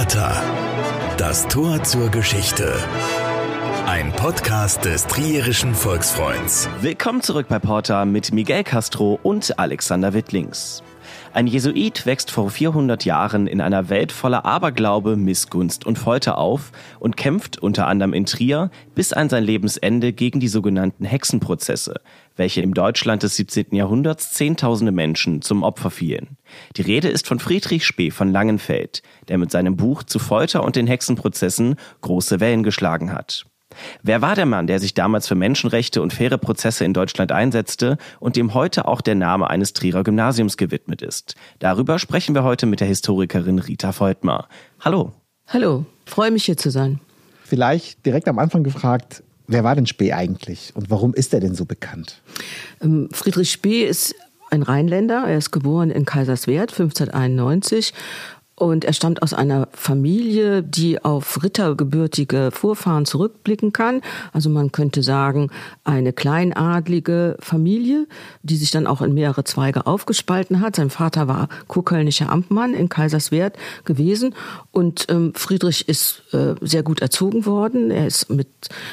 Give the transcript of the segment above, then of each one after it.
Porta. Das Tor zur Geschichte. Ein Podcast des Trierischen Volksfreunds. Willkommen zurück bei Porta mit Miguel Castro und Alexander Wittlings. Ein Jesuit wächst vor 400 Jahren in einer Welt voller Aberglaube, Missgunst und Folter auf und kämpft unter anderem in Trier bis an sein Lebensende gegen die sogenannten Hexenprozesse, welche im Deutschland des 17. Jahrhunderts Zehntausende Menschen zum Opfer fielen. Die Rede ist von Friedrich Spee von Langenfeld, der mit seinem Buch zu Folter und den Hexenprozessen große Wellen geschlagen hat. Wer war der Mann, der sich damals für Menschenrechte und faire Prozesse in Deutschland einsetzte und dem heute auch der Name eines Trierer Gymnasiums gewidmet ist? Darüber sprechen wir heute mit der Historikerin Rita Voltmar. Hallo. Hallo, freue mich hier zu sein. Vielleicht direkt am Anfang gefragt, wer war denn Spee eigentlich und warum ist er denn so bekannt? Ähm, Friedrich Spee ist ein Rheinländer. Er ist geboren in Kaiserswerth 1591 und er stammt aus einer Familie, die auf rittergebürtige Vorfahren zurückblicken kann. Also man könnte sagen, eine kleinadlige Familie, die sich dann auch in mehrere Zweige aufgespalten hat. Sein Vater war kurkölnischer Amtmann in Kaiserswerth gewesen und ähm, Friedrich ist äh, sehr gut erzogen worden. Er ist mit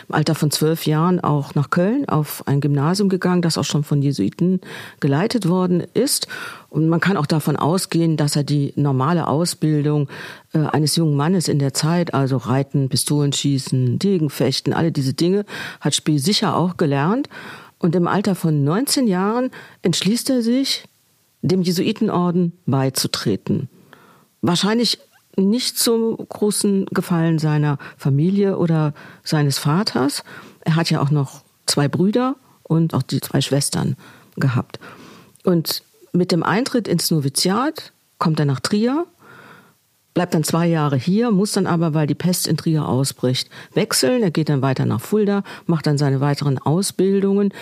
im Alter von zwölf Jahren auch nach Köln auf ein Gymnasium gegangen, das auch schon von Jesuiten geleitet worden ist. Und man kann auch davon ausgehen, dass er die normale Ausbildung äh, eines jungen Mannes in der Zeit, also Reiten, Pistolenschießen, Degenfechten, alle diese Dinge, hat Spee sicher auch gelernt. Und im Alter von 19 Jahren entschließt er sich, dem Jesuitenorden beizutreten. Wahrscheinlich nicht zum großen Gefallen seiner Familie oder seines Vaters. Er hat ja auch noch zwei Brüder und auch die zwei Schwestern gehabt. Und mit dem Eintritt ins Noviziat kommt er nach Trier, bleibt dann zwei Jahre hier, muss dann aber, weil die Pest in Trier ausbricht, wechseln. Er geht dann weiter nach Fulda, macht dann seine weiteren Ausbildungen,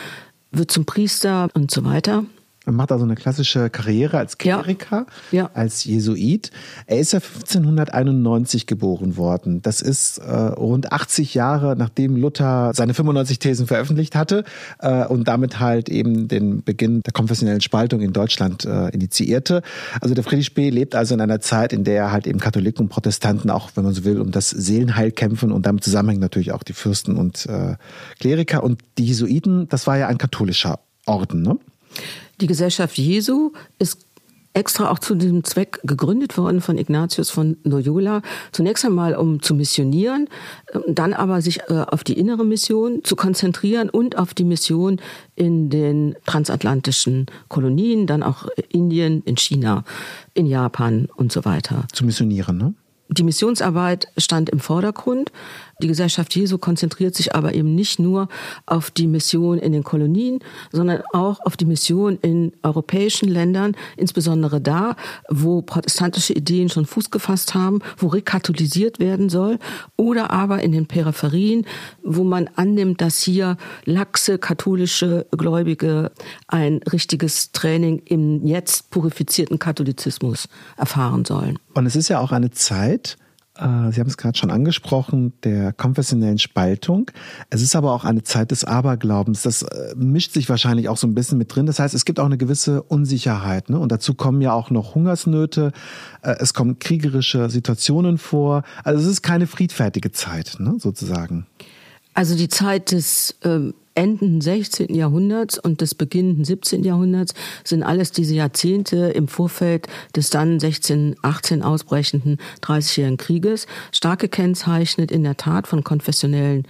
wird zum Priester und so weiter. Er macht also eine klassische Karriere als Kleriker, ja. Ja. als Jesuit. Er ist ja 1591 geboren worden. Das ist äh, rund 80 Jahre, nachdem Luther seine 95 Thesen veröffentlicht hatte äh, und damit halt eben den Beginn der konfessionellen Spaltung in Deutschland äh, initiierte. Also der Friedrich Spee lebt also in einer Zeit, in der halt eben Katholiken und Protestanten auch, wenn man so will, um das Seelenheil kämpfen und damit zusammenhängen natürlich auch die Fürsten und äh, Kleriker. Und die Jesuiten, das war ja ein katholischer Orden, ne? Die Gesellschaft Jesu ist extra auch zu diesem Zweck gegründet worden von Ignatius von Loyola. Zunächst einmal, um zu missionieren, dann aber sich äh, auf die innere Mission zu konzentrieren und auf die Mission in den transatlantischen Kolonien, dann auch Indien, in China, in Japan und so weiter. Zu missionieren, ne? Die Missionsarbeit stand im Vordergrund. Die Gesellschaft Jesu konzentriert sich aber eben nicht nur auf die Mission in den Kolonien, sondern auch auf die Mission in europäischen Ländern, insbesondere da, wo protestantische Ideen schon Fuß gefasst haben, wo rekatholisiert werden soll, oder aber in den Peripherien, wo man annimmt, dass hier laxe katholische Gläubige ein richtiges Training im jetzt purifizierten Katholizismus erfahren sollen. Und es ist ja auch eine Zeit, Sie haben es gerade schon angesprochen, der konfessionellen Spaltung. Es ist aber auch eine Zeit des Aberglaubens. Das äh, mischt sich wahrscheinlich auch so ein bisschen mit drin. Das heißt, es gibt auch eine gewisse Unsicherheit. Ne? Und dazu kommen ja auch noch Hungersnöte. Äh, es kommen kriegerische Situationen vor. Also es ist keine friedfertige Zeit, ne? sozusagen. Also die Zeit des ähm, Enden 16. Jahrhunderts und des beginnenden 17. Jahrhunderts sind alles diese Jahrzehnte im Vorfeld des dann 1618 ausbrechenden 30-jährigen Krieges stark gekennzeichnet in der Tat von konfessionellen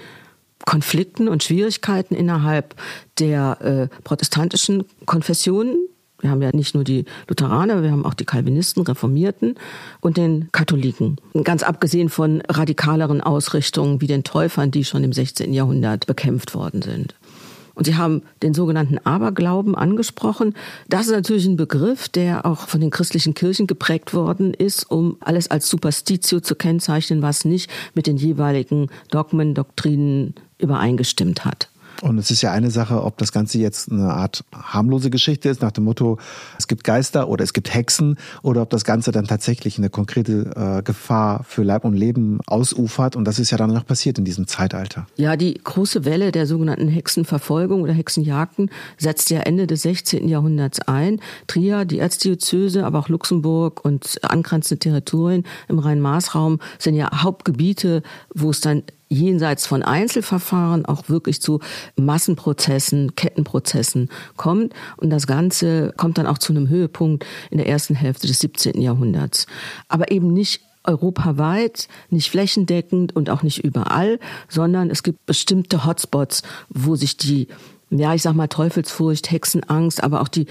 Konflikten und Schwierigkeiten innerhalb der äh, protestantischen Konfessionen, wir haben ja nicht nur die Lutheraner, wir haben auch die Calvinisten, Reformierten und den Katholiken. Ganz abgesehen von radikaleren Ausrichtungen wie den Täufern, die schon im 16. Jahrhundert bekämpft worden sind. Und Sie haben den sogenannten Aberglauben angesprochen. Das ist natürlich ein Begriff, der auch von den christlichen Kirchen geprägt worden ist, um alles als Superstitio zu kennzeichnen, was nicht mit den jeweiligen Dogmen, Doktrinen übereingestimmt hat. Und es ist ja eine Sache, ob das Ganze jetzt eine Art harmlose Geschichte ist, nach dem Motto, es gibt Geister oder es gibt Hexen, oder ob das Ganze dann tatsächlich eine konkrete äh, Gefahr für Leib und Leben ausufert. Und das ist ja dann noch passiert in diesem Zeitalter. Ja, die große Welle der sogenannten Hexenverfolgung oder Hexenjagden setzt ja Ende des 16. Jahrhunderts ein. Trier, die Erzdiözese, aber auch Luxemburg und angrenzende Territorien im Rhein-Maas-Raum sind ja Hauptgebiete, wo es dann jenseits von Einzelverfahren auch wirklich zu Massenprozessen, Kettenprozessen kommt. Und das Ganze kommt dann auch zu einem Höhepunkt in der ersten Hälfte des 17. Jahrhunderts. Aber eben nicht europaweit, nicht flächendeckend und auch nicht überall, sondern es gibt bestimmte Hotspots, wo sich die, ja, ich sag mal Teufelsfurcht, Hexenangst, aber auch die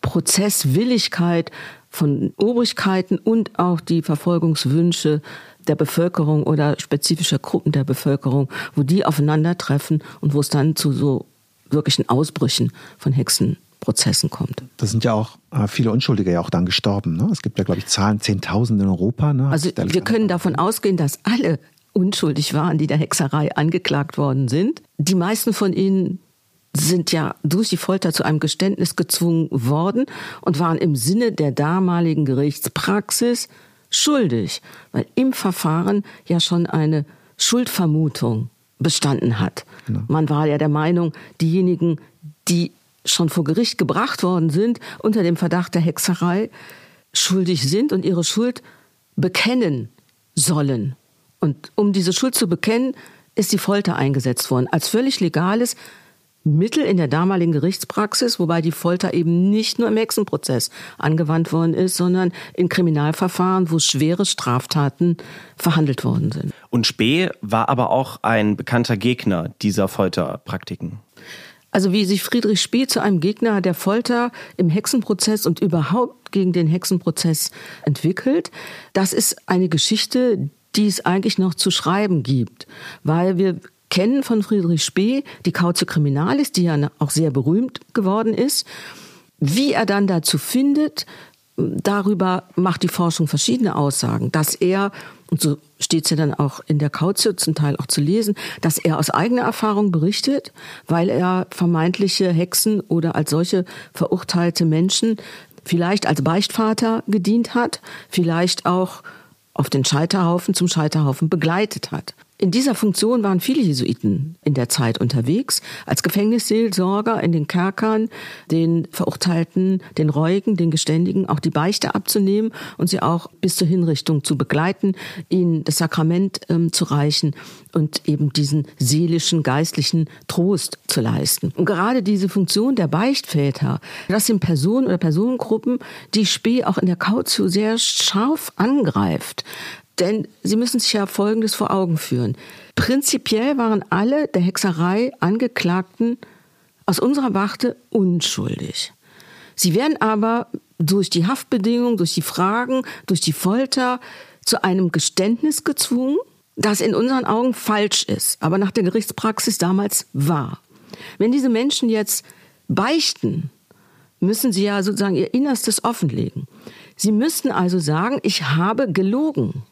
Prozesswilligkeit von Obrigkeiten und auch die Verfolgungswünsche der Bevölkerung oder spezifischer Gruppen der Bevölkerung, wo die aufeinandertreffen und wo es dann zu so wirklichen Ausbrüchen von Hexenprozessen kommt. Das sind ja auch äh, viele Unschuldige ja auch dann gestorben. Ne? Es gibt ja, glaube ich, Zahlen, Zehntausende in Europa. Ne? Also wir können davon ausgehen, dass alle unschuldig waren, die der Hexerei angeklagt worden sind. Die meisten von ihnen sind ja durch die Folter zu einem Geständnis gezwungen worden und waren im Sinne der damaligen Gerichtspraxis schuldig, weil im Verfahren ja schon eine Schuldvermutung bestanden hat. Genau. Man war ja der Meinung, diejenigen, die schon vor Gericht gebracht worden sind, unter dem Verdacht der Hexerei, schuldig sind und ihre Schuld bekennen sollen. Und um diese Schuld zu bekennen, ist die Folter eingesetzt worden als völlig legales Mittel in der damaligen Gerichtspraxis, wobei die Folter eben nicht nur im Hexenprozess angewandt worden ist, sondern in Kriminalverfahren, wo schwere Straftaten verhandelt worden sind. Und Spee war aber auch ein bekannter Gegner dieser Folterpraktiken. Also wie sich Friedrich Spee zu einem Gegner der Folter im Hexenprozess und überhaupt gegen den Hexenprozess entwickelt, das ist eine Geschichte, die es eigentlich noch zu schreiben gibt, weil wir kennen von Friedrich Spee, die Kauze Criminalis, die ja auch sehr berühmt geworden ist. Wie er dann dazu findet, darüber macht die Forschung verschiedene Aussagen, dass er, und so steht es ja dann auch in der Kauze zum Teil auch zu lesen, dass er aus eigener Erfahrung berichtet, weil er vermeintliche Hexen oder als solche verurteilte Menschen vielleicht als Beichtvater gedient hat, vielleicht auch auf den Scheiterhaufen zum Scheiterhaufen begleitet hat. In dieser Funktion waren viele Jesuiten in der Zeit unterwegs, als Gefängnisseelsorger in den Kerkern, den Verurteilten, den Reuigen, den Geständigen auch die Beichte abzunehmen und sie auch bis zur Hinrichtung zu begleiten, ihnen das Sakrament ähm, zu reichen und eben diesen seelischen, geistlichen Trost zu leisten. Und gerade diese Funktion der Beichtväter, das sind Personen oder Personengruppen, die Spee auch in der Kautio sehr scharf angreift. Denn Sie müssen sich ja Folgendes vor Augen führen. Prinzipiell waren alle der Hexerei Angeklagten aus unserer Warte unschuldig. Sie werden aber durch die Haftbedingungen, durch die Fragen, durch die Folter zu einem Geständnis gezwungen, das in unseren Augen falsch ist, aber nach der Gerichtspraxis damals war. Wenn diese Menschen jetzt beichten, müssen sie ja sozusagen ihr Innerstes offenlegen. Sie müssten also sagen, ich habe gelogen.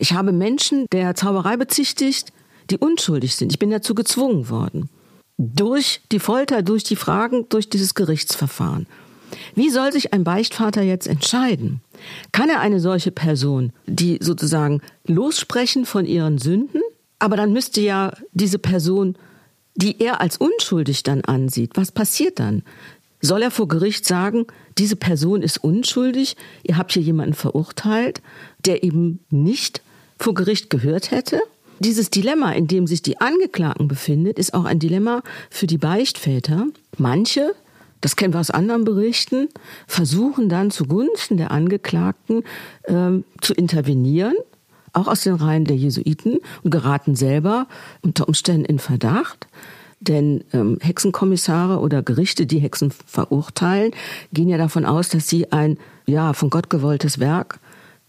Ich habe Menschen der Zauberei bezichtigt, die unschuldig sind. Ich bin dazu gezwungen worden. Durch die Folter, durch die Fragen, durch dieses Gerichtsverfahren. Wie soll sich ein Beichtvater jetzt entscheiden? Kann er eine solche Person, die sozusagen lossprechen von ihren Sünden? Aber dann müsste ja diese Person, die er als unschuldig dann ansieht, was passiert dann? Soll er vor Gericht sagen, diese Person ist unschuldig, ihr habt hier jemanden verurteilt, der eben nicht vor Gericht gehört hätte. Dieses Dilemma, in dem sich die Angeklagten befindet, ist auch ein Dilemma für die Beichtväter. Manche, das kennen wir aus anderen Berichten, versuchen dann zugunsten der Angeklagten ähm, zu intervenieren, auch aus den Reihen der Jesuiten und geraten selber unter Umständen in Verdacht. Denn ähm, Hexenkommissare oder Gerichte, die Hexen verurteilen, gehen ja davon aus, dass sie ein ja von Gott gewolltes Werk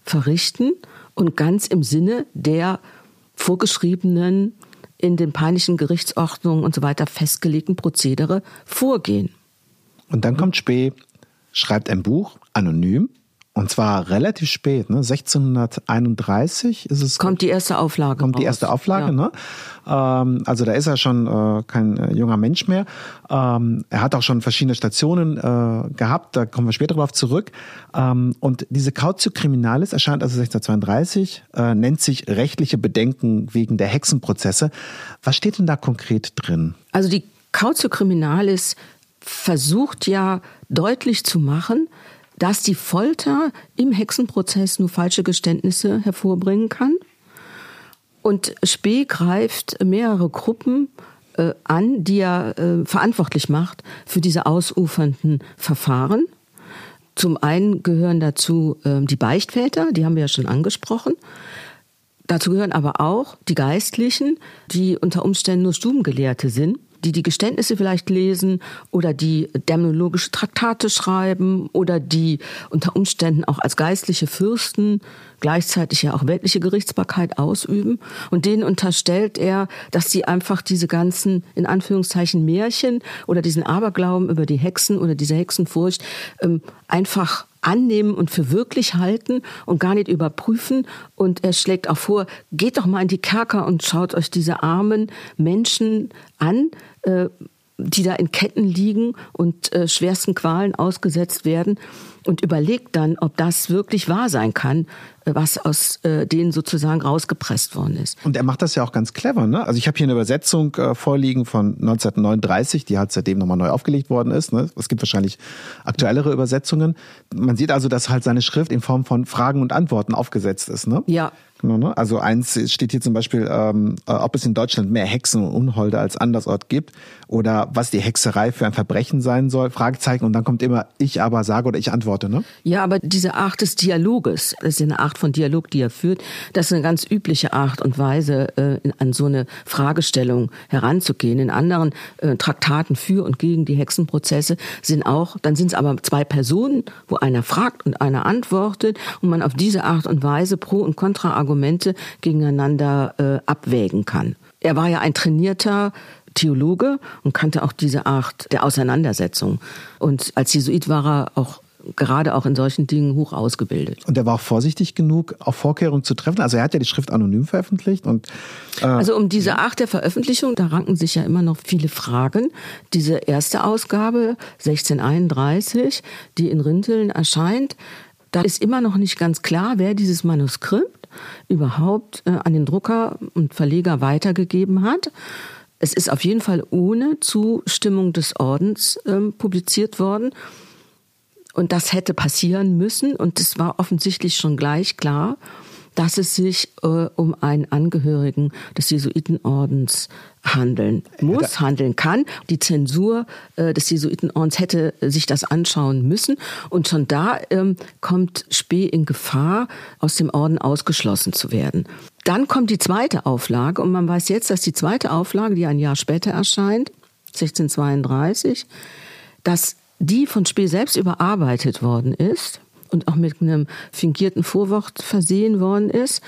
verrichten und ganz im Sinne der vorgeschriebenen, in den peinlichen Gerichtsordnungen und so weiter festgelegten Prozedere vorgehen. Und dann kommt Spee, schreibt ein Buch, anonym, Und zwar relativ spät, ne? 1631 ist es. Kommt die erste Auflage. Kommt raus. die erste Auflage, ja. ne? Ähm, also da ist er schon äh, kein äh, junger Mensch mehr. Ähm, er hat auch schon verschiedene Stationen äh, gehabt, da kommen wir später darauf zurück. Ähm, und diese Cautio Criminalis erscheint also 1632, äh, nennt sich rechtliche Bedenken wegen der Hexenprozesse. Was steht denn da konkret drin? Also die Cautio Criminalis versucht ja deutlich zu machen, dass die Folter im Hexenprozess nur falsche Geständnisse hervorbringen kann. Und Spee greift mehrere Gruppen äh, an, die er äh, verantwortlich macht für diese ausufernden Verfahren. Zum einen gehören dazu äh, die Beichtväter, die haben wir ja schon angesprochen. Dazu gehören aber auch die Geistlichen, die unter Umständen nur Stubengelehrte sind die die Geständnisse vielleicht lesen oder die dämonologische Traktate schreiben oder die unter Umständen auch als geistliche Fürsten gleichzeitig ja auch weltliche Gerichtsbarkeit ausüben. Und denen unterstellt er, dass sie einfach diese ganzen, in Anführungszeichen, Märchen oder diesen Aberglauben über die Hexen oder diese Hexenfurcht ähm, einfach annehmen und für wirklich halten und gar nicht überprüfen. Und er schlägt auch vor, geht doch mal in die Kerker und schaut euch diese armen Menschen an, die da in Ketten liegen und äh, schwersten Qualen ausgesetzt werden und überlegt dann, ob das wirklich wahr sein kann, äh, was aus äh, denen sozusagen rausgepresst worden ist. Und er macht das ja auch ganz clever. Ne? Also ich habe hier eine Übersetzung äh, vorliegen von 1939, die halt seitdem nochmal neu aufgelegt worden ist. Ne? Es gibt wahrscheinlich aktuellere Übersetzungen. Man sieht also, dass halt seine Schrift in Form von Fragen und Antworten aufgesetzt ist. Ne? Ja, Genau, ne? Also eins steht hier zum Beispiel, ähm, äh, ob es in Deutschland mehr Hexen und Unholde als andersort gibt oder was die Hexerei für ein Verbrechen sein soll, Fragezeichen und dann kommt immer ich aber sage oder ich antworte. Ne? Ja, aber diese Art des Dialoges, das ist eine Art von Dialog, die er führt, das ist eine ganz übliche Art und Weise, äh, an so eine Fragestellung heranzugehen. In anderen äh, Traktaten für und gegen die Hexenprozesse sind auch, dann sind es aber zwei Personen, wo einer fragt und einer antwortet und man auf diese Art und Weise Pro- und Kontra Argumente gegeneinander äh, abwägen kann. Er war ja ein trainierter Theologe und kannte auch diese Art der Auseinandersetzung. Und als Jesuit war er auch gerade auch in solchen Dingen hoch ausgebildet. Und er war auch vorsichtig genug, auch Vorkehrungen zu treffen. Also er hat ja die Schrift anonym veröffentlicht und äh also um diese Art der Veröffentlichung, da ranken sich ja immer noch viele Fragen. Diese erste Ausgabe 1631, die in Rinteln erscheint, da ist immer noch nicht ganz klar, wer dieses Manuskript überhaupt äh, an den Drucker und Verleger weitergegeben hat. Es ist auf jeden Fall ohne Zustimmung des Ordens ähm, publiziert worden. Und das hätte passieren müssen. Und es war offensichtlich schon gleich klar, dass es sich äh, um einen Angehörigen des Jesuitenordens handeln muss, handeln kann. Die Zensur äh, des Jesuitenordens hätte sich das anschauen müssen. Und schon da ähm, kommt Spee in Gefahr, aus dem Orden ausgeschlossen zu werden. Dann kommt die zweite Auflage und man weiß jetzt, dass die zweite Auflage, die ein Jahr später erscheint, 1632, dass die von Spee selbst überarbeitet worden ist und auch mit einem fingierten Vorwort versehen worden ist.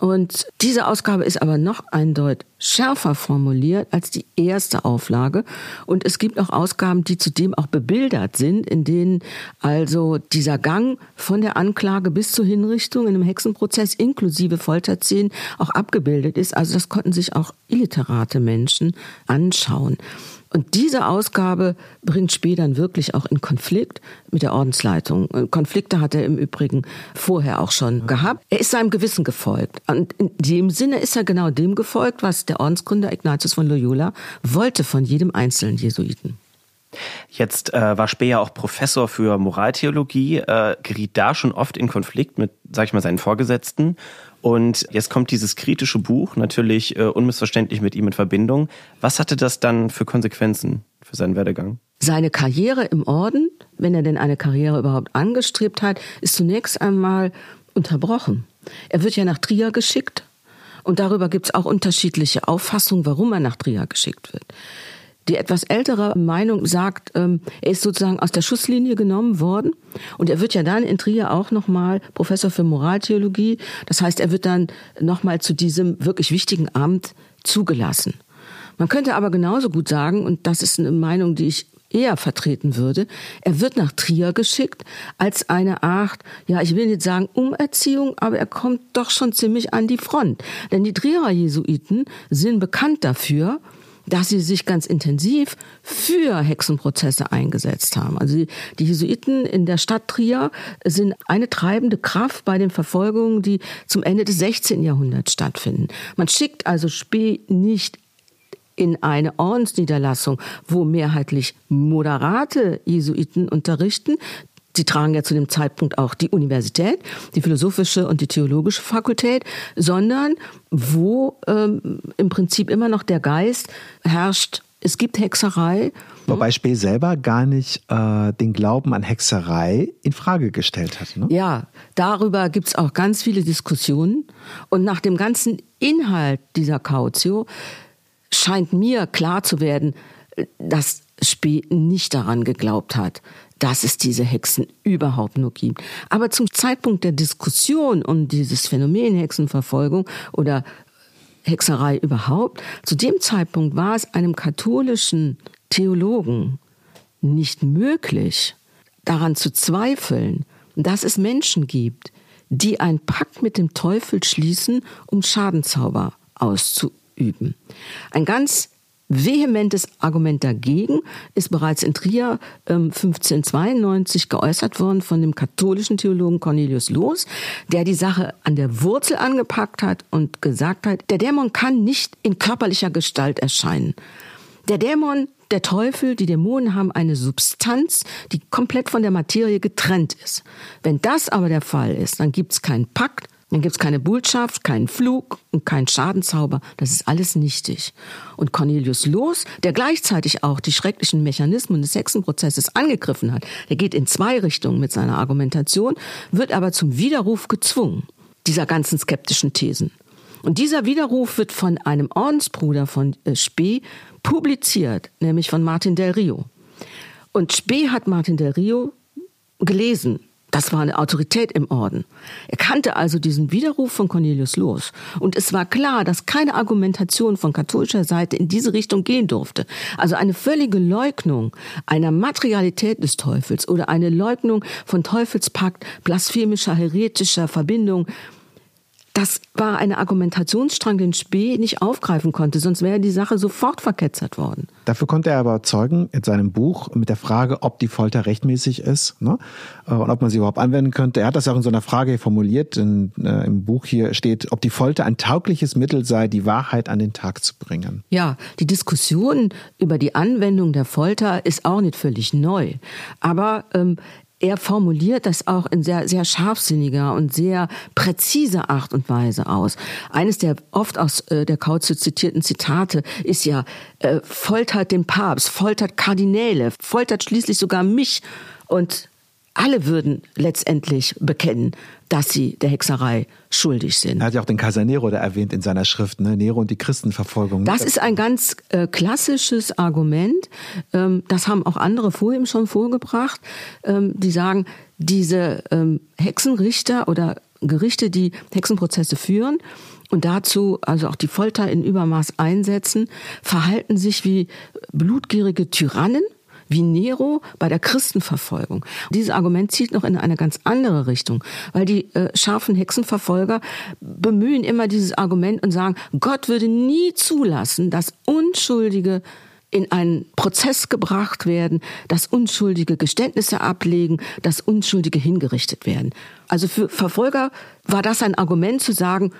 Und diese Ausgabe ist aber noch eindeutig schärfer formuliert als die erste Auflage. Und es gibt auch Ausgaben, die zudem auch bebildert sind, in denen also dieser Gang von der Anklage bis zur Hinrichtung in einem Hexenprozess inklusive Folterszenen auch abgebildet ist. Also das konnten sich auch illiterate Menschen anschauen. Und diese Ausgabe bringt Spee dann wirklich auch in Konflikt mit der Ordensleitung. Konflikte hat er im Übrigen vorher auch schon gehabt. Er ist seinem Gewissen gefolgt. Und in dem Sinne ist er genau dem gefolgt, was der Ordensgründer Ignatius von Loyola wollte von jedem einzelnen Jesuiten. Jetzt äh, war Speer auch Professor für Moraltheologie, äh, geriet da schon oft in Konflikt mit, sag ich mal, seinen Vorgesetzten und jetzt kommt dieses kritische Buch, natürlich äh, unmissverständlich mit ihm in Verbindung. Was hatte das dann für Konsequenzen für seinen Werdegang? Seine Karriere im Orden, wenn er denn eine Karriere überhaupt angestrebt hat, ist zunächst einmal unterbrochen. Er wird ja nach Trier geschickt und darüber gibt es auch unterschiedliche Auffassungen, warum er nach Trier geschickt wird. Die etwas ältere Meinung sagt, ähm, er ist sozusagen aus der Schusslinie genommen worden und er wird ja dann in Trier auch nochmal Professor für Moraltheologie. Das heißt, er wird dann nochmal zu diesem wirklich wichtigen Amt zugelassen. Man könnte aber genauso gut sagen, und das ist eine Meinung, die ich eher vertreten würde. Er wird nach Trier geschickt als eine Art, ja, ich will nicht sagen Umerziehung, aber er kommt doch schon ziemlich an die Front. Denn die Trierer Jesuiten sind bekannt dafür, dass sie sich ganz intensiv für Hexenprozesse eingesetzt haben. Also die, Jesuiten in der Stadt Trier sind eine treibende Kraft bei den Verfolgungen, die zum Ende des 16. Jahrhunderts stattfinden. Man schickt also Spee nicht in eine Ordensniederlassung, wo mehrheitlich moderate Jesuiten unterrichten, Sie tragen ja zu dem Zeitpunkt auch die Universität, die philosophische und die theologische Fakultät, sondern wo ähm, im Prinzip immer noch der Geist herrscht, es gibt Hexerei. Wobei Spee selber gar nicht äh, den Glauben an Hexerei in Frage gestellt hat. Ne? Ja, darüber gibt es auch ganz viele Diskussionen. Und nach dem ganzen Inhalt dieser Cautio scheint mir klar zu werden, dass Spee nicht daran geglaubt hat, dass es diese Hexen überhaupt nur gibt. Aber zum Zeitpunkt der Diskussion um dieses Phänomen Hexenverfolgung oder Hexerei überhaupt, zu dem Zeitpunkt war es einem katholischen Theologen nicht möglich, daran zu zweifeln, dass es Menschen gibt, die einen Pakt mit dem Teufel schließen, um Schadenzauber auszuüben. Ein ganz vehementes Argument dagegen ist bereits in Trier ähm, 1592 geäußert worden von dem katholischen Theologen Cornelius Loos, der die Sache an der Wurzel angepackt hat und gesagt hat, der Dämon kann nicht in körperlicher Gestalt erscheinen. Der Dämon, der Teufel, die Dämonen haben eine Substanz, die komplett von der Materie getrennt ist. Wenn das aber der Fall ist, dann gibt es keinen Pakt, dann gibt es keine Botschaft, keinen Flug und keinen Schadenzauber. Das ist alles nichtig. Und Cornelius Loos, der gleichzeitig auch die schrecklichen Mechanismen des Hexenprozesses angegriffen hat, der geht in zwei Richtungen mit seiner Argumentation, wird aber zum Widerruf gezwungen, dieser ganzen skeptischen Thesen. Und dieser Widerruf wird von einem Ordensbruder von äh, Spee publiziert, nämlich von Martin del Rio. Und Spee hat Martin del Rio gelesen das war eine Autorität im Orden. Er kannte also diesen Widerruf von Cornelius Loos. Und es war klar, dass keine Argumentation von katholischer Seite in diese Richtung gehen durfte. Also eine völlige Leugnung einer Materialität des Teufels oder eine Leugnung von Teufelspakt, blasphemischer, heretischer Verbindung das war eine Argumentationsstrang, den Spee nicht aufgreifen konnte, sonst wäre die Sache sofort verketzert worden. Dafür konnte er aber zeugen in seinem Buch mit der Frage, ob die Folter rechtmäßig ist ne? Äh, und ob man sie überhaupt anwenden könnte. Er hat das auch in so einer Frage formuliert. In, äh, Im Buch hier steht, ob die Folter ein taugliches Mittel sei, die Wahrheit an den Tag zu bringen. Ja, die Diskussion über die Anwendung der Folter ist auch nicht völlig neu. Aber ähm, er formuliert das auch in sehr, sehr scharfsinniger und sehr präziser Art und Weise aus. Eines der oft aus äh, der Kauze zitierten Zitate ist ja, äh, foltert den Papst, foltert Kardinäle, foltert schließlich sogar mich und alle würden letztendlich bekennen, dass sie der Hexerei schuldig sind. Er hat ja auch den Kaiser Nero da erwähnt in seiner Schrift, ne? Nero und die Christenverfolgung. Das ist ein ganz äh, klassisches Argument. Ähm, das haben auch andere vor ihm schon vorgebracht. Ähm, die sagen, diese ähm, Hexenrichter oder Gerichte, die Hexenprozesse führen, und dazu also auch die Folter in Übermaß einsetzen, verhalten sich wie blutgierige Tyrannen wie Nero bei der Christenverfolgung. Dieses Argument zieht noch in eine ganz andere Richtung, weil die äh, scharfen Hexenverfolger bemühen immer dieses Argument und sagen, Gott würde nie zulassen, dass Unschuldige in einen Prozess gebracht werden, dass Unschuldige Geständnisse ablegen, dass Unschuldige hingerichtet werden. Also für Verfolger war das ein Argument zu sagen,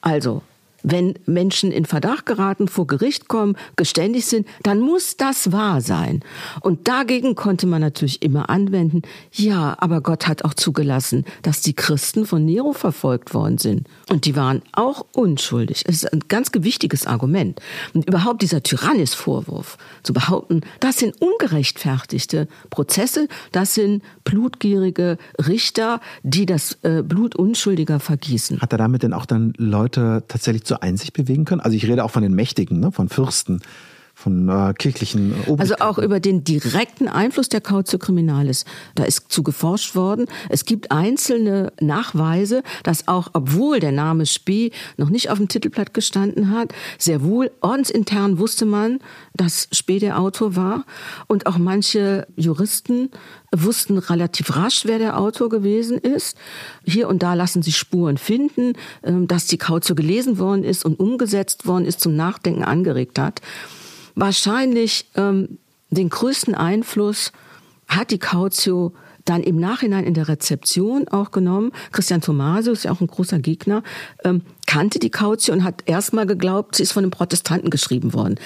also wenn Menschen in Verdacht geraten, vor Gericht kommen, geständig sind, dann muss das wahr sein. Und dagegen konnte man natürlich immer anwenden, ja, aber Gott hat auch zugelassen, dass die Christen von Nero verfolgt worden sind. Und die waren auch unschuldig. Es ist ein ganz gewichtiges Argument. Und überhaupt dieser Tyrannisvorwurf zu behaupten, das sind ungerechtfertigte Prozesse, das sind blutgierige Richter, die das äh, Blut Unschuldiger vergießen. Hat er damit denn auch dann Leute tatsächlich zur Einsicht bewegen können? Also ich rede auch von den Mächtigen, ne? von Fürsten, von äh, kirchlichen Also auch über den direkten Einfluss der Cautio Criminalis. Da ist zu geforscht worden. Es gibt einzelne Nachweise, dass auch, obwohl der Name Spee noch nicht auf dem Titelblatt gestanden hat, sehr wohl ordensintern wusste man, dass Spee der Autor war. Und auch manche Juristen wussten relativ rasch, wer der Autor gewesen ist. Hier und da lassen sich Spuren finden, ähm, dass die Cautio gelesen worden ist und umgesetzt worden ist, zum Nachdenken angeregt hat. Wahrscheinlich ähm, den größten Einfluss hat die Cautio dann im Nachhinein in der Rezeption auch genommen. Christian Tommaso ist ja auch ein großer Gegner, ähm, kannte die Cautio und hat erstmal geglaubt, sie ist von einem Protestanten geschrieben worden.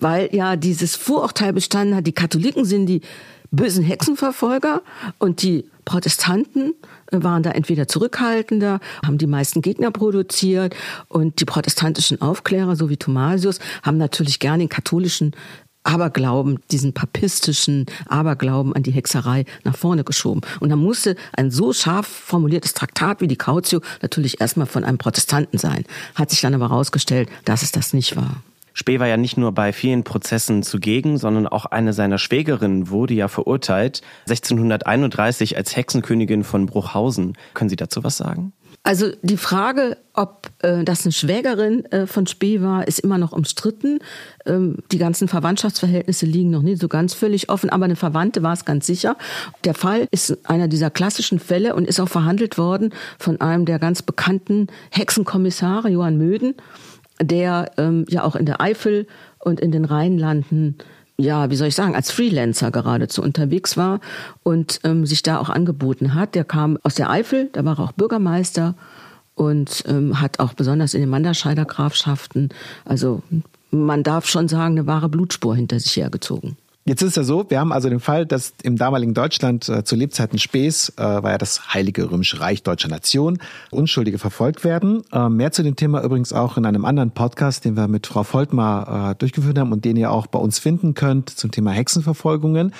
Weil ja dieses Vorurteil bestanden hat, die Katholiken sind die bösen Hexenverfolger und die Protestanten waren da entweder zurückhaltender, haben die meisten Gegner produziert und die protestantischen Aufklärer, so wie Thomasius, haben natürlich gerne den katholischen Aberglauben, diesen papistischen Aberglauben an die Hexerei nach vorne geschoben. Und dann musste ein so scharf formuliertes Traktat wie die Cautio natürlich erstmal von einem Protestanten sein. Hat sich dann aber herausgestellt, dass es das nicht war. Spee war ja nicht nur bei vielen Prozessen zugegen, sondern auch eine seiner Schwägerinnen wurde ja verurteilt, 1631 als Hexenkönigin von Bruchhausen. Können Sie dazu was sagen? Also die Frage, ob äh, das eine Schwägerin äh, von Spee war, ist immer noch umstritten. Ähm, die ganzen Verwandtschaftsverhältnisse liegen noch nicht so ganz völlig offen, aber eine Verwandte war es ganz sicher. Der Fall ist einer dieser klassischen Fälle und ist auch verhandelt worden von einem der ganz bekannten Hexenkommissare, Johann Möden der ähm, ja auch in der Eifel und in den Rheinlanden ja, wie soll ich sagen, als Freelancer geradezu unterwegs war und ähm, sich da auch angeboten hat. Der kam aus der Eifel, da war er auch Bürgermeister und ähm, hat auch besonders in den Manderscheider Grafschaften, also man darf schon sagen, eine wahre Blutspur hinter sich hergezogen. Jetzt ist es ja so, wir haben also den Fall, dass im damaligen Deutschland äh, zu Lebzeiten Spees, äh, war ja das Heilige Römische Reich deutscher Nation, Unschuldige verfolgt werden. Äh, mehr zu dem Thema übrigens auch in einem anderen Podcast, den wir mit Frau Volkmar äh, durchgeführt haben und den ihr auch bei uns finden könnt zum Thema Hexenverfolgungen.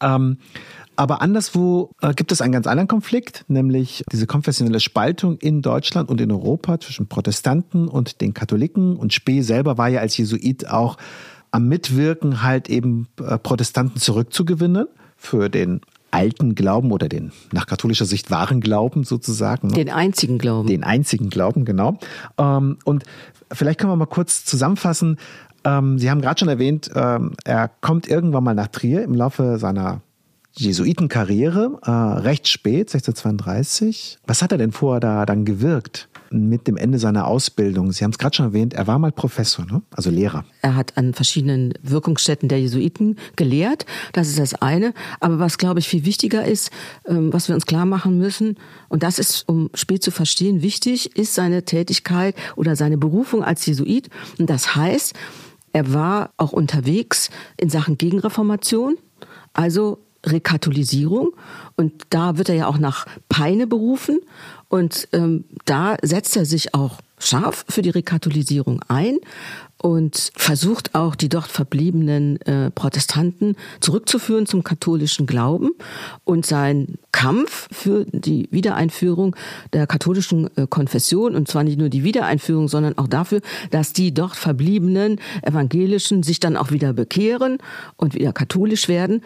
Ähm, aber anderswo äh, gibt es einen ganz anderen Konflikt, nämlich diese konfessionelle Spaltung in Deutschland und in Europa zwischen Protestanten und den Katholiken. Und Spee selber war ja als Jesuit auch am Mitwirken halt eben äh, Protestanten zurückzugewinnen für den alten Glauben oder den nach katholischer Sicht wahren Glauben sozusagen. Ne? Den einzigen Glauben. Den einzigen Glauben, genau. Ähm, und vielleicht können wir mal kurz zusammenfassen. Ähm, Sie haben gerade schon erwähnt, ähm, er kommt irgendwann mal nach Trier im Laufe seiner Jesuitenkarriere, äh, recht spät, 1632. Was hat er denn vorher da dann gewirkt? mit dem Ende seiner Ausbildung. Sie haben es gerade schon erwähnt, er war mal Professor, ne? also Lehrer. Er hat an verschiedenen Wirkungsstätten der Jesuiten gelehrt. Das ist das eine. Aber was, glaube ich, viel wichtiger ist, ähm, was wir uns klar machen müssen, und das ist, um spät zu verstehen, wichtig, ist seine Tätigkeit oder seine Berufung als Jesuit. Und das heißt, er war auch unterwegs in Sachen Gegenreformation, also Rekatholisierung. Und da wird er ja auch nach Peine berufen. Und ähm, da setzt er sich auch scharf für die Rekatholisierung ein und versucht auch die dort verbliebenen äh, Protestanten zurückzuführen zum katholischen Glauben und sein Kampf für die Wiedereinführung der katholischen äh, Konfession und zwar nicht nur die Wiedereinführung, sondern auch dafür, dass die dort verbliebenen evangelischen sich dann auch wieder bekehren und wieder katholisch werden.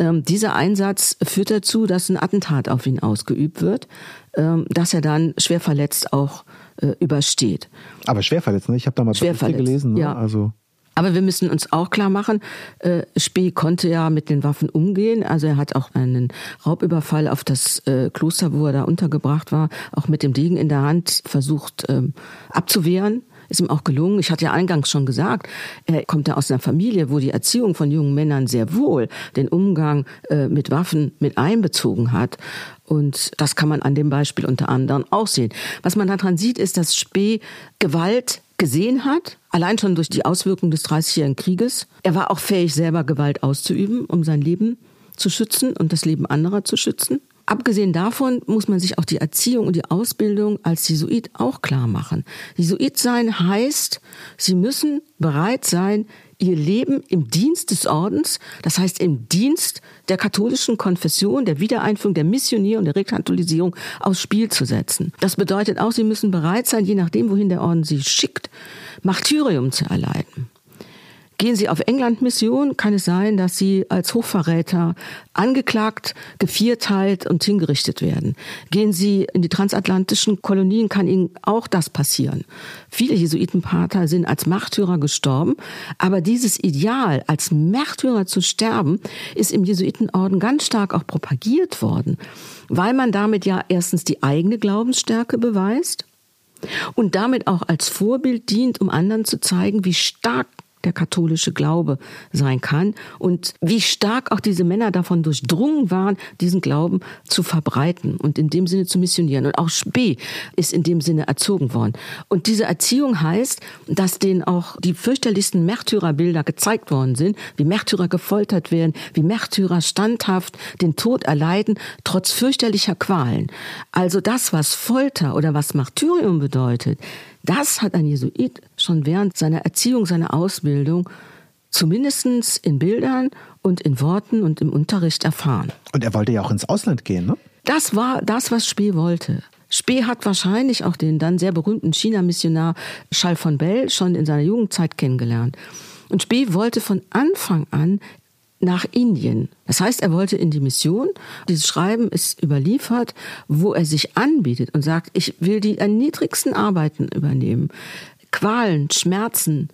Ähm, dieser Einsatz führt dazu, dass ein Attentat auf ihn ausgeübt wird, ähm, dass er dann schwer verletzt auch äh, übersteht. Aber schwer verletzt, ne? Ich habe da mal schwer verletzt, gelesen. Ne? Ja. Also aber wir müssen uns auch klar machen, äh, Spee konnte ja mit den Waffen umgehen. Also er hat auch einen Raubüberfall auf das äh, Kloster, wo er da untergebracht war, auch mit dem Degen in der Hand versucht ähm, abzuwehren ist ihm auch gelungen. Ich hatte ja eingangs schon gesagt, er kommt ja aus einer Familie, wo die Erziehung von jungen Männern sehr wohl den Umgang äh, mit Waffen mit einbezogen hat. Und das kann man an dem Beispiel unter anderem auch sehen. Was man daran sieht, ist, dass Spee Gewalt gesehen hat, allein schon durch die Auswirkungen des Dreißigjährigen Krieges. Er war auch fähig, selber Gewalt auszuüben, um sein Leben zu schützen und das Leben anderer zu schützen. Abgesehen davon muss man sich auch die Erziehung und die Ausbildung als Jesuit auch klar machen. Jesuit sein heißt, sie müssen bereit sein, ihr Leben im Dienst des Ordens, das heißt im Dienst der katholischen Konfession, der Wiedereinführung, der Missionierung, der Rekatholisierung aufs Spiel zu setzen. Das bedeutet auch, sie müssen bereit sein, je nachdem, wohin der Orden sie schickt, Martyrium zu erleiden. Gehen Sie auf England-Mission, kann es sein, dass Sie als Hochverräter angeklagt, gevierteilt und hingerichtet werden. Gehen Sie in die transatlantischen Kolonien, kann Ihnen auch das passieren. Viele Jesuitenpater sind als Märtyrer gestorben, aber dieses Ideal, als Märtyrer zu sterben, ist im Jesuitenorden ganz stark auch propagiert worden, weil man damit ja erstens die eigene Glaubensstärke beweist und damit auch als Vorbild dient, um anderen zu zeigen, wie stark der katholische Glaube sein kann und wie stark auch diese Männer davon durchdrungen waren, diesen Glauben zu verbreiten und in dem Sinne zu missionieren. Und auch Spee ist in dem Sinne erzogen worden. Und diese Erziehung heißt, dass denen auch die fürchterlichsten Märtyrerbilder gezeigt worden sind, wie Märtyrer gefoltert werden, wie Märtyrer standhaft den Tod erleiden, trotz fürchterlicher Qualen. Also das, was Folter oder was Martyrium bedeutet, das hat ein Jesuit schon während seiner Erziehung, seiner Ausbildung zumindest in Bildern und in Worten und im Unterricht erfahren. Und er wollte ja auch ins Ausland gehen, ne? Das war das, was Spee wollte. Spee hat wahrscheinlich auch den dann sehr berühmten China-Missionar Charles von Bell schon in seiner Jugendzeit kennengelernt. Und Spee wollte von Anfang an nach Indien. Das heißt, er wollte in die Mission. Dieses Schreiben ist überliefert, wo er sich anbietet und sagt, ich will die niedrigsten Arbeiten übernehmen. Qualen, Schmerzen,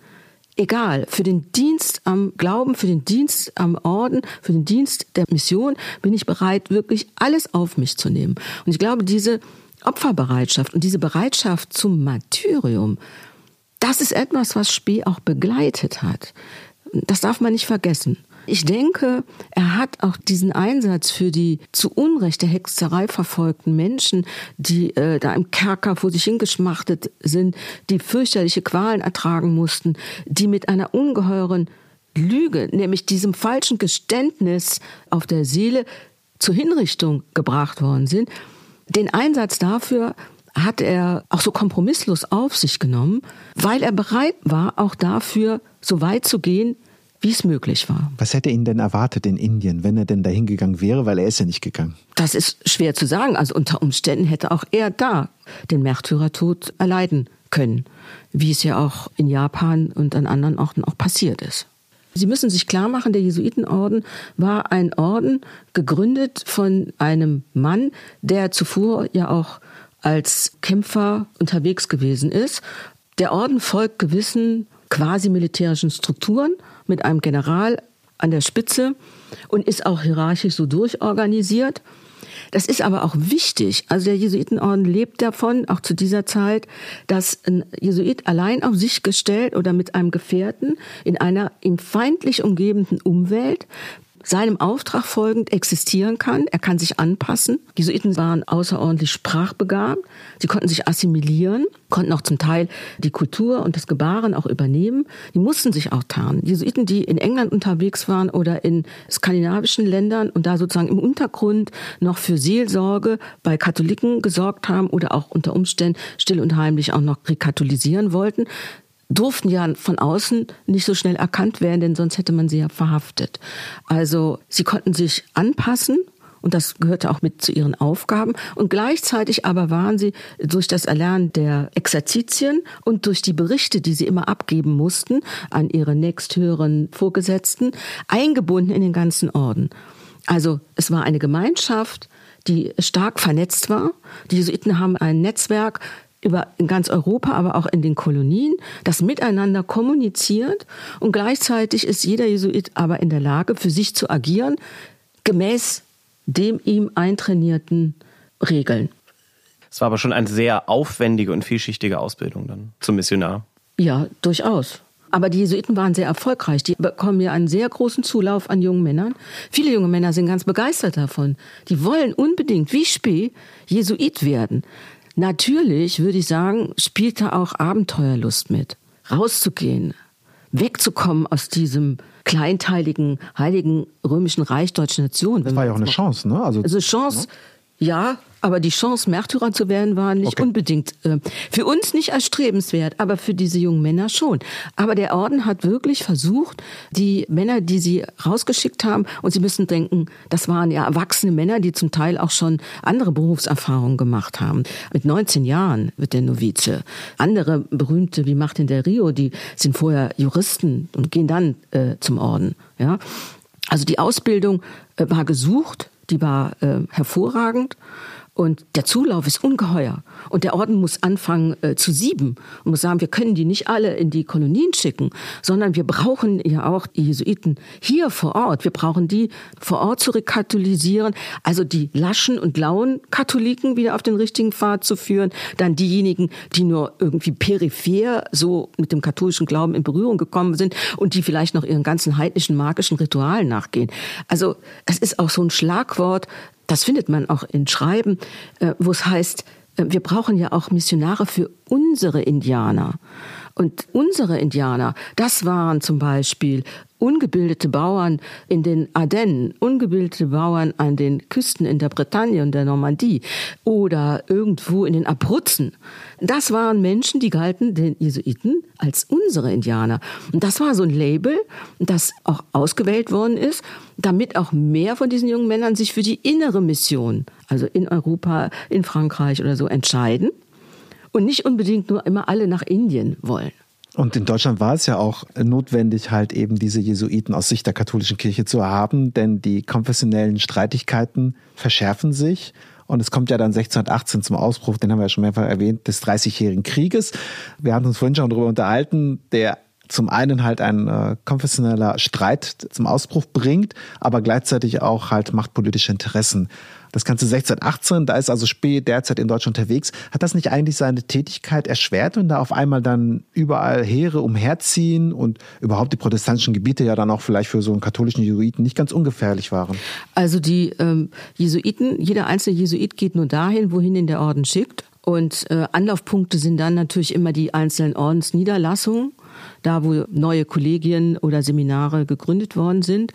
egal, für den Dienst am Glauben, für den Dienst am Orden, für den Dienst der Mission bin ich bereit, wirklich alles auf mich zu nehmen. Und ich glaube, diese Opferbereitschaft und diese Bereitschaft zum Martyrium, das ist etwas, was Spee auch begleitet hat. Das darf man nicht vergessen. Ich denke, er hat auch diesen Einsatz für die zu Unrecht der Hexerei verfolgten Menschen, die äh, da im Kerker vor sich hingeschmachtet sind, die fürchterliche Qualen ertragen mussten, die mit einer ungeheuren Lüge, nämlich diesem falschen Geständnis auf der Seele zur Hinrichtung gebracht worden sind. Den Einsatz dafür hat er auch so kompromisslos auf sich genommen, weil er bereit war, auch dafür so weit zu gehen, wie es möglich war. Was hätte ihn denn erwartet in Indien, wenn er denn dahin gegangen wäre, weil er ist ja nicht gegangen? Das ist schwer zu sagen. Also unter Umständen hätte auch er da den Märtyrertod erleiden können, wie es ja auch in Japan und an anderen Orten auch passiert ist. Sie müssen sich klar machen, der Jesuitenorden war ein Orden gegründet von einem Mann, der zuvor ja auch als Kämpfer unterwegs gewesen ist. Der Orden folgt gewissen quasi militärischen Strukturen mit einem General an der Spitze und ist auch hierarchisch so durchorganisiert. Das ist aber auch wichtig. Also der Jesuitenorden lebt davon, auch zu dieser Zeit, dass ein Jesuit allein auf sich gestellt oder mit einem Gefährten in einer ihm feindlich umgebenden Umwelt seinem Auftrag folgend existieren kann. Er kann sich anpassen. Die Jesuiten waren außerordentlich sprachbegabt. Sie konnten sich assimilieren, konnten auch zum Teil die Kultur und das Gebaren auch übernehmen. Die mussten sich auch tarnen. Die Jesuiten, die in England unterwegs waren oder in skandinavischen Ländern und da sozusagen im Untergrund noch für Seelsorge bei Katholiken gesorgt haben oder auch unter Umständen still und heimlich auch noch rekatholisieren wollten, durften ja von außen nicht so schnell erkannt werden, denn sonst hätte man sie ja verhaftet. Also sie konnten sich anpassen und das gehörte auch mit zu ihren Aufgaben. Und gleichzeitig aber waren sie durch das Erlernen der Exerzitien und durch die Berichte, die sie immer abgeben mussten an ihre nächsthöheren Vorgesetzten, eingebunden in den ganzen Orden. Also es war eine Gemeinschaft, die stark vernetzt war. Die Jesuiten haben ein Netzwerk über in ganz Europa, aber auch in den Kolonien, das miteinander kommuniziert und gleichzeitig ist jeder Jesuit aber in der Lage, für sich zu agieren, gemäß dem ihm eintrainierten Regeln. Es war aber schon eine sehr aufwendige und vielschichtige Ausbildung dann zum Missionar. Ja, durchaus. Aber die Jesuiten waren sehr erfolgreich. Die bekommen ja einen sehr großen Zulauf an jungen Männern. Viele junge Männer sind ganz begeistert davon. Die wollen unbedingt, wie Spee, Jesuit werden. Natürlich würde ich sagen, spielt da auch Abenteuerlust mit. Rauszugehen, wegzukommen aus diesem kleinteiligen Heiligen Römischen Reich Deutsche Nation. Das war ja auch eine Chance, ne? Also, also Chance, ne? ja, Aber die Chance, Märtyrer zu werden, war nicht okay. unbedingt äh, für uns nicht erstrebenswert, aber für diese jungen Männer schon. Aber der Orden hat wirklich versucht, die Männer, die sie rausgeschickt haben, und sie müssen denken, das waren ja erwachsene Männer, die zum Teil auch schon andere Berufserfahrungen gemacht haben. Mit 19 Jahren wird der Novize. Andere berühmte wie Martin del Rio, die sind vorher Juristen und gehen dann äh, zum Orden. Ja, also die Ausbildung äh, war gesucht, die war äh, hervorragend. Und der Zulauf ist ungeheuer. Und der Orden muss anfangen äh, zu sieben und muss sagen, wir können die nicht alle in die Kolonien schicken, sondern wir brauchen ja auch die Jesuiten hier vor Ort. Wir brauchen die vor Ort zu rekatholisieren, also die laschen und lauen Katholiken wieder auf den richtigen Pfad zu führen, dann diejenigen, die nur irgendwie peripher so mit dem katholischen Glauben in Berührung gekommen sind und die vielleicht noch ihren ganzen heidnischen magischen Ritualen nachgehen. Also es ist auch so ein Schlagwort, das findet man auch in Schreiben, äh, wo es heißt, äh, wir brauchen ja auch Missionare für unsere Indianer. Und unsere Indianer, das waren zum Beispiel ungebildete Bauern in den Ardennen, ungebildete Bauern an den Küsten in der Bretagne und der Normandie oder irgendwo in den Abruzzen. Das waren Menschen, die galten den Jesuiten als unsere Indianer. Und das war so ein Label, das auch ausgewählt worden ist, damit auch mehr von diesen jungen Männern sich für die innere Mission, also in Europa, in Frankreich oder so entscheiden und nicht unbedingt nur immer alle nach Indien wollen. Und in Deutschland war es ja auch notwendig, halt eben diese Jesuiten aus Sicht der katholischen Kirche zu haben, denn die konfessionellen Streitigkeiten verschärfen sich. Und es kommt ja dann 1618 zum Ausbruch, den haben wir ja schon mehrfach erwähnt, des Dreißigjährigen Krieges. Wir haben uns vorhin schon darüber unterhalten, der zum einen halt ein äh, konfessioneller Streit zum Ausbruch bringt, aber gleichzeitig auch halt machtpolitische Interessen. Das Ganze 1618, da ist also Spee derzeit in Deutschland unterwegs. Hat das nicht eigentlich seine Tätigkeit erschwert, wenn da auf einmal dann überall Heere umherziehen und überhaupt die protestantischen Gebiete ja dann auch vielleicht für so einen katholischen Jesuiten nicht ganz ungefährlich waren? Also die ähm, Jesuiten, jeder einzelne Jesuit geht nur dahin, wohin ihn der Orden schickt. Und äh, Anlaufpunkte sind dann natürlich immer die einzelnen Ordensniederlassungen da wo neue Kollegien oder Seminare gegründet worden sind.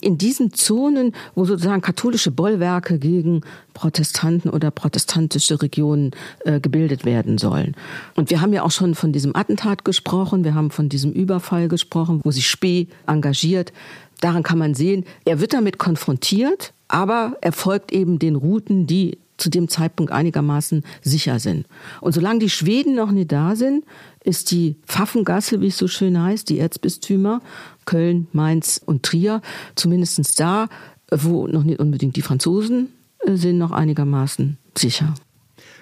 In diesen Zonen, wo sozusagen katholische Bollwerke gegen Protestanten oder protestantische Regionen äh, gebildet werden sollen. Und wir haben ja auch schon von diesem Attentat gesprochen, wir haben von diesem Überfall gesprochen, wo sich Spee engagiert. Daran kann man sehen, er wird damit konfrontiert, aber er folgt eben den Routen, die zu dem Zeitpunkt einigermaßen sicher sind. Und solange die Schweden noch nicht da sind, ist die Pfaffengasse, wie es so schön heißt, die Erzbistümer, Köln, Mainz und Trier, zumindest da, wo noch nicht unbedingt die Franzosen äh, sind, noch einigermaßen sicher.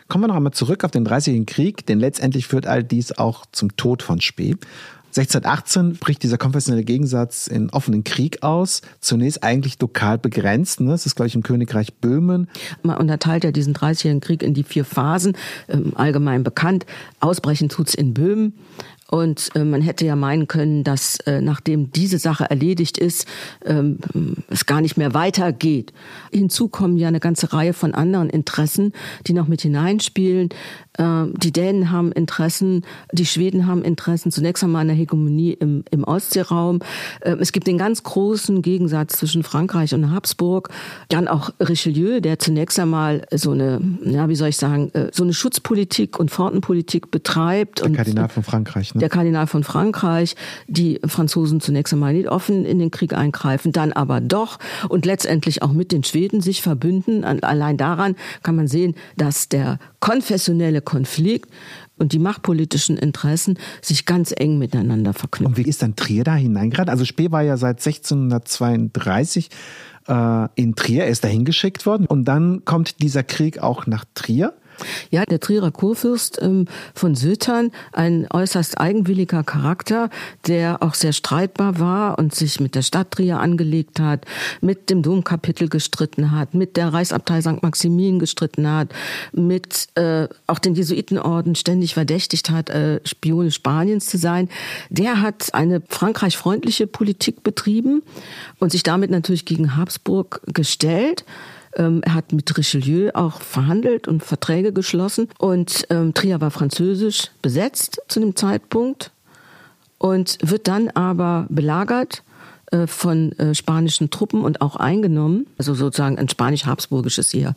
Kommen wir noch einmal zurück auf den Dreißigjährigen Krieg, denn letztendlich führt all dies auch zum Tod von Spee. 1618 bricht dieser konfessionelle Gegensatz in offenen Krieg aus. Zunächst eigentlich lokal begrenzt. Ne? Das ist, glaube ich, im Königreich Böhmen. Man unterteilt ja diesen 30-jährigen Krieg in die vier Phasen, ähm, allgemein bekannt. Ausbrechen tut's in Böhmen. Und äh, man hätte ja meinen können, dass äh, nachdem diese Sache erledigt ist, ähm, es gar nicht mehr weitergeht. Hinzu kommen ja eine ganze Reihe von anderen Interessen, die noch mit hineinspielen. Äh, die Dänen haben Interessen, die Schweden haben Interessen, zunächst einmal eine Hegemonie im, im Ostseeraum. Äh, es gibt den ganz großen Gegensatz zwischen Frankreich und Habsburg. Dann auch Richelieu, der zunächst einmal so eine, ja, wie soll ich sagen, äh, so eine Schutzpolitik und Fortenpolitik betreibt. Der und, Kardinal von Frankreich, ne? Der Kardinal von Frankreich, die Franzosen zunächst einmal nicht offen in den Krieg eingreifen, dann aber doch und letztendlich auch mit den Schweden sich verbünden. Allein daran kann man sehen, dass der konfessionelle Konflikt und die machtpolitischen Interessen sich ganz eng miteinander verknüpfen. Und wie ist dann Trier da hineingeraten? Also Spee war ja seit 1632 äh, in Trier, er ist dahin geschickt worden und dann kommt dieser Krieg auch nach Trier. Ja, der Trierer Kurfürst ähm, von Sötern, ein äußerst eigenwilliger Charakter, der auch sehr streitbar war und sich mit der Stadt Trier angelegt hat, mit dem Domkapitel gestritten hat, mit der Reichsabtei St. Maximin gestritten hat, mit äh, auch den Jesuitenorden ständig verdächtigt hat, äh, Spione Spaniens zu sein. Der hat eine frankreichfreundliche Politik betrieben und sich damit natürlich gegen Habsburg gestellt. Ähm, er hat mit Richelieu auch verhandelt und Verträge geschlossen. Und ähm, Trier war französisch besetzt zu dem Zeitpunkt und wird dann aber belagert äh, von äh, spanischen Truppen und auch eingenommen, also sozusagen ein spanisch-habsburgisches Heer.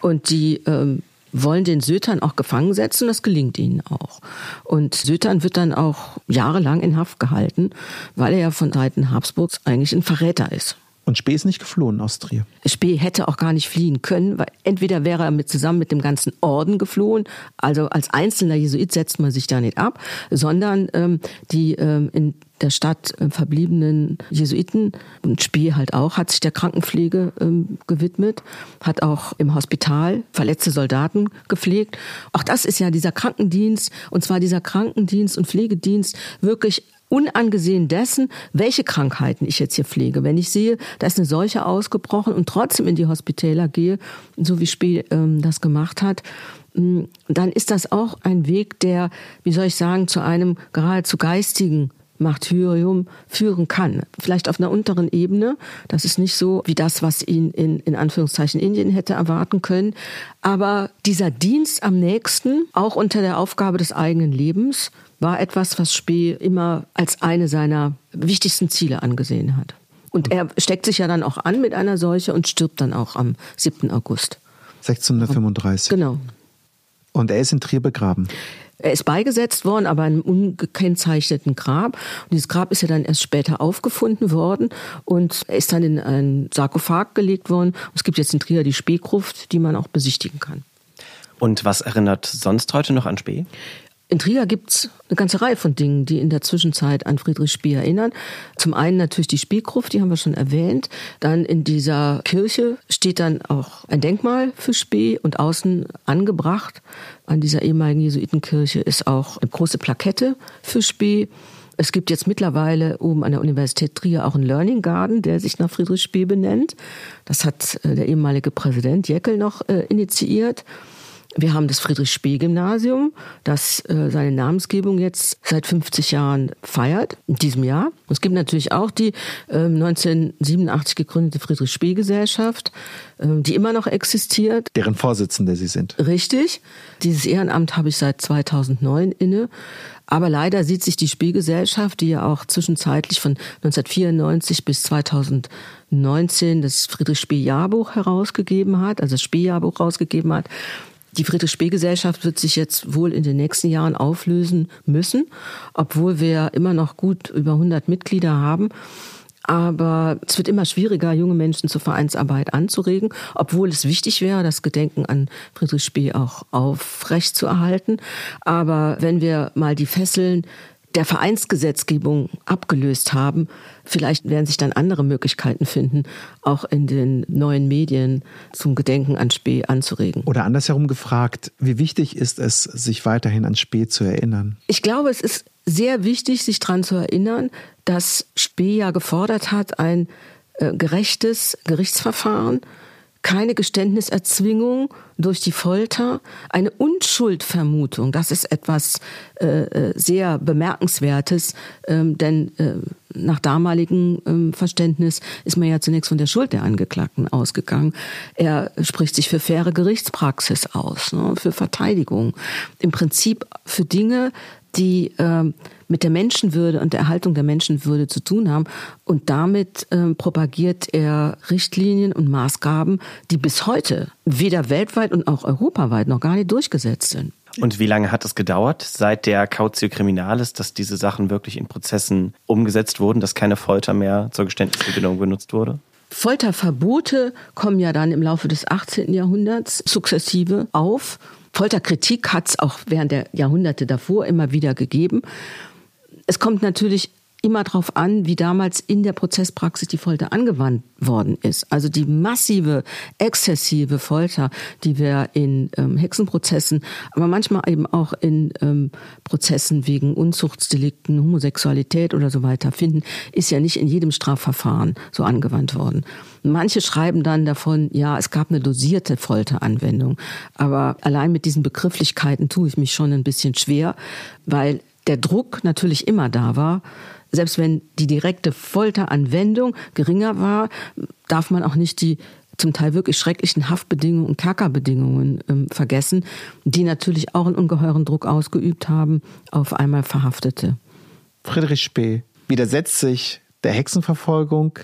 Und die ähm, wollen den Sötern auch gefangen setzen, das gelingt ihnen auch. Und Sötern wird dann auch jahrelang in Haft gehalten, weil er ja von Seiten Habsburgs eigentlich ein Verräter ist. Und Spee ist nicht geflohen aus Trier. Spee hätte auch gar nicht fliehen können, weil entweder wäre er mit, zusammen mit dem ganzen Orden geflohen, also als einzelner Jesuit setzt man sich da nicht ab, sondern ähm, die ähm, in der Stadt äh, verbliebenen Jesuiten und Spee halt auch, hat sich der Krankenpflege ähm, gewidmet, hat auch im Hospital verletzte Soldaten gepflegt. Auch das ist ja dieser Krankendienst, und zwar dieser Krankendienst und Pflegedienst wirklich unangesehen dessen, welche Krankheiten ich jetzt hier pflege. Wenn ich sehe, da ist eine Seuche ausgebrochen und trotzdem in die Hospitäler gehe, so wie Spee ähm, das gemacht hat, mm, dann ist das auch ein Weg, der, wie soll ich sagen, zu einem geradezu geistigen Martyrium führen kann. Vielleicht auf einer unteren Ebene. Das ist nicht so wie das, was ihn in, in Anführungszeichen Indien hätte erwarten können. Aber dieser Dienst am nächsten, auch unter der Aufgabe des eigenen Lebens, war etwas, was Spee immer als eine seiner wichtigsten Ziele angesehen hat. Und er steckt sich ja dann auch an mit einer Seuche und stirbt dann auch am 7. August. 1635. Genau. Und er ist in Trier begraben. Er ist beigesetzt worden, aber in einem ungekennzeichneten Grab. Und dieses Grab ist ja dann erst später aufgefunden worden und er ist dann in einen Sarkophag gelegt worden. Und es gibt jetzt in Trier die Speegruft, die man auch besichtigen kann. Und was erinnert sonst heute noch an Spee? In Trier gibt's eine ganze Reihe von Dingen, die in der Zwischenzeit an Friedrich Spee erinnern. Zum einen natürlich die Spielgruft, die haben wir schon erwähnt. Dann in dieser Kirche steht dann auch ein Denkmal für Spee und außen angebracht an dieser ehemaligen Jesuitenkirche ist auch eine große Plakette für Spee. Es gibt jetzt mittlerweile oben an der Universität Trier auch einen Learning Garden, der sich nach Friedrich Spee benennt. Das hat äh, der ehemalige Präsident Jeckel noch äh, initiiert. Wir haben das Friedrich-Spee-Gymnasium, das äh, seine Namensgebung jetzt seit 50 Jahren feiert, in diesem Jahr. Es gibt natürlich auch die äh, 1987 gegründete Friedrich-Spee-Gesellschaft, äh, die immer noch existiert. Deren Vorsitzende Sie sind. Richtig. Dieses Ehrenamt habe ich seit 2009 inne. Aber leider sieht sich die Spielgesellschaft, die ja auch zwischenzeitlich von 1994 bis 2019 das Friedrich-Spee-Jahrbuch herausgegeben hat, also das Spee-Jahrbuch herausgegeben hat, die Friedrich-Spee-Gesellschaft wird sich jetzt wohl in den nächsten Jahren auflösen müssen, obwohl wir immer noch gut über 100 Mitglieder haben. Aber es wird immer schwieriger, junge Menschen zur Vereinsarbeit anzuregen, obwohl es wichtig wäre, das Gedenken an Friedrich Spee auch aufrecht zu erhalten. Aber wenn wir mal die Fesseln der Vereinsgesetzgebung abgelöst haben, vielleicht werden sich dann andere Möglichkeiten finden, auch in den neuen Medien zum Gedenken an Spee anzuregen. Oder andersherum gefragt, wie wichtig ist es, sich weiterhin an Spee zu erinnern? Ich glaube, es ist sehr wichtig, sich daran zu erinnern, dass Spee ja gefordert hat, ein äh, gerechtes Gerichtsverfahren keine Geständniserzwingung durch die Folter, eine Unschuldvermutung. Das ist etwas äh, äh, sehr bemerkenswertes, ähm, denn äh, nach damaligem ähm, Verständnis ist man ja zunächst von der Schuld der Angeklagten ausgegangen. Er spricht sich für faire Gerichtspraxis aus, ne, für Verteidigung. Im Prinzip für Dinge, die äh, mit der Menschenwürde und der Erhaltung der Menschenwürde zu tun haben. Und damit äh, propagiert er Richtlinien und Maßgaben, die bis heute weder weltweit und auch europaweit noch gar nicht durchgesetzt sind. Und wie lange hat es gedauert, seit der Cautio Criminalis, dass diese Sachen wirklich in Prozessen umgesetzt wurden, dass keine Folter mehr zur Geständnisgewinnung benutzt wurde? Folterverbote kommen ja dann im Laufe des 18. Jahrhunderts sukzessive auf. Folterkritik hat es auch während der Jahrhunderte davor immer wieder gegeben. Es kommt natürlich immer darauf an, wie damals in der Prozesspraxis die Folter angewandt worden ist. Also die massive, exzessive Folter, die wir in ähm, Hexenprozessen, aber manchmal eben auch in ähm, Prozessen wegen Unzuchtsdelikten, Homosexualität oder so weiter finden, ist ja nicht in jedem Strafverfahren so angewandt worden. Manche schreiben dann davon, ja, es gab eine dosierte Folteranwendung. Aber allein mit diesen Begrifflichkeiten tue ich mich schon ein bisschen schwer, weil der Druck natürlich immer da war. Selbst wenn die direkte Folteranwendung geringer war, darf man auch nicht die zum Teil wirklich schrecklichen Haftbedingungen und Kerkerbedingungen ähm, vergessen, die natürlich auch einen ungeheuren Druck ausgeübt haben auf einmal Verhaftete. Friedrich Spee widersetzt sich der Hexenverfolgung,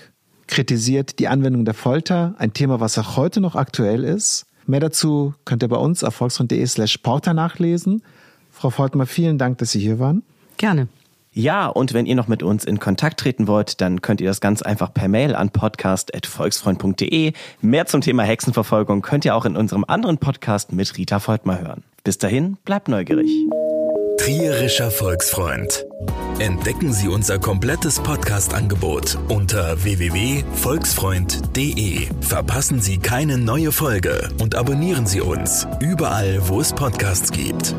kritisiert die Anwendung der Folter, ein Thema, was auch heute noch aktuell ist. Mehr dazu könnt ihr bei uns auf volksfront.de slash porter nachlesen. Frau Voltmer, vielen Dank, dass Sie hier waren. Gerne. Ja, und wenn ihr noch mit uns in Kontakt treten wollt, dann könnt ihr das ganz einfach per Mail an podcast.volksfreund.de. Mehr zum Thema Hexenverfolgung könnt ihr auch in unserem anderen Podcast mit Rita Voltmer hören. Bis dahin, bleibt neugierig. Trierischer Volksfreund. Entdecken Sie unser komplettes Podcast-Angebot unter www.volksfreund.de. Verpassen Sie keine neue Folge und abonnieren Sie uns überall, wo es Podcasts gibt.